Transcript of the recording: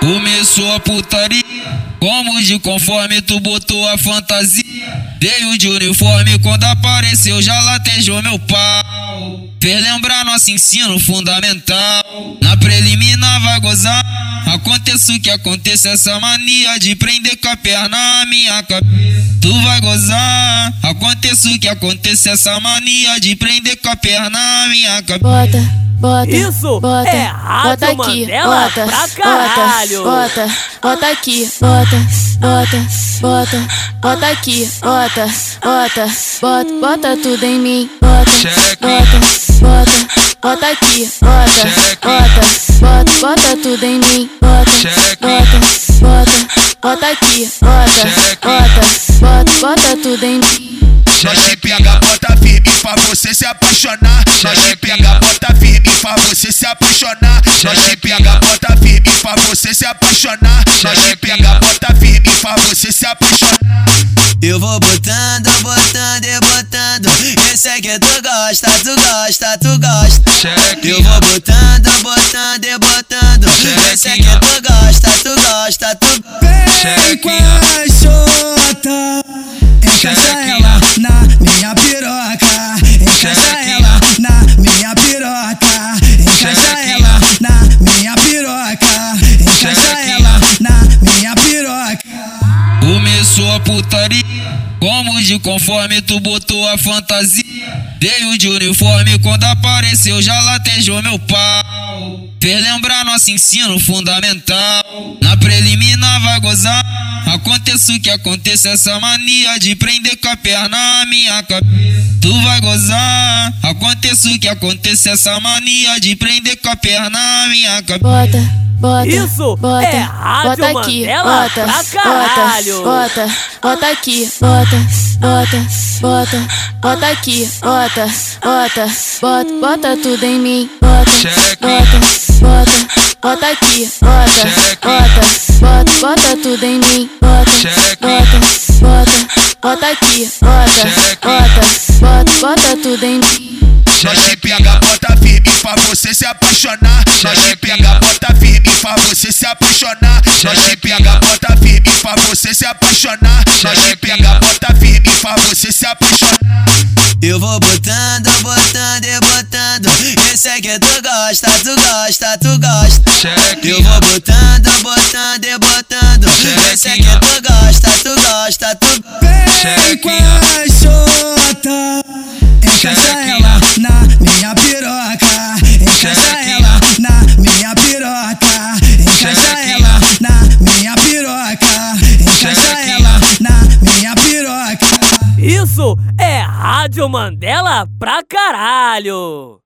Começou a putaria, como de conforme tu botou a fantasia. Veio de uniforme quando apareceu, já latejou meu pau. Fez lembrar nosso ensino fundamental. Na preliminar vai gozar. Aconteça o que aconteça, essa mania de prender com a perna na minha cabeça. Tu vai gozar. Aconteça o que aconteça, essa mania de prender com a perna na minha cabeça. Bota bota, Isso bota, é bota aqui, Mandela bota, pra caralho. bota, bota, bota aqui, bota, bota, bota, bota aqui, bota, bota, bota, bota tudo em mim, bota, bota, bota, bota aqui, bota, bota, bota, bota tudo em mim, bota, bota, bota, bota aqui, bota, bota, bota, bota tudo em mim. Nós te pega, bota firme pra você se apaixonar. Nós te pega, bota firme pra você se apaixonar. Nós te pega, bota firme pra você se apaixonar. Nós te pega, bota firme pra você se apaixonar. Eu vou botando, botando e botando. Esse é que tu gosta, tu gosta, tu gosta. Eu vou botando, botando e botando. Esse é que tu gosta, tu gosta, tu gosta. Vem com a xota, encaixa ela encaixa ela na minha piroca, encaixa ela na minha piroca, encaixa ela na minha piroca. Começou a putaria, como de conforme tu botou a fantasia. Veio de uniforme quando apareceu, já latejou meu pau. Fez lembrar nosso ensino fundamental. Na preliminar vai gozar. Aconteça o que aconteça, essa mania de prender com a perna na minha cabeça. Tu vai gozar. Aconteça o que aconteça, essa mania de prender com a perna na minha cabeça. Bota, bota, Isso bota, é Rádio bota aqui, Mandela bota, pra caralho. bota, bota, bota aqui, bota, bota, bota, bota aqui, bota, bota, bota, bota tudo em mim, bota, bota, bota, bota aqui, bota, bota, bota, bota tudo em mim, bota, bota, bota, aqui, bota, bota, bota, bota tudo em mim. Nós te pega, bota firme pra você se apaixonar. Nós te pega, bota firme pra você se apaixonar. Nós te pega, bota firme pra você se apaixonar. Nós te pega, bota firme pra você se apaixonar. Eu vou botando, botando e botando. Esse é que tu gosta, tu gosta, tu gosta. Eu vou botando, botando e encaixa ela na minha piroca, encaixa ela na minha piroca, encaixa ela na minha piroca, encaixa ela na minha piroca. Isso é Rádio Mandela pra caralho.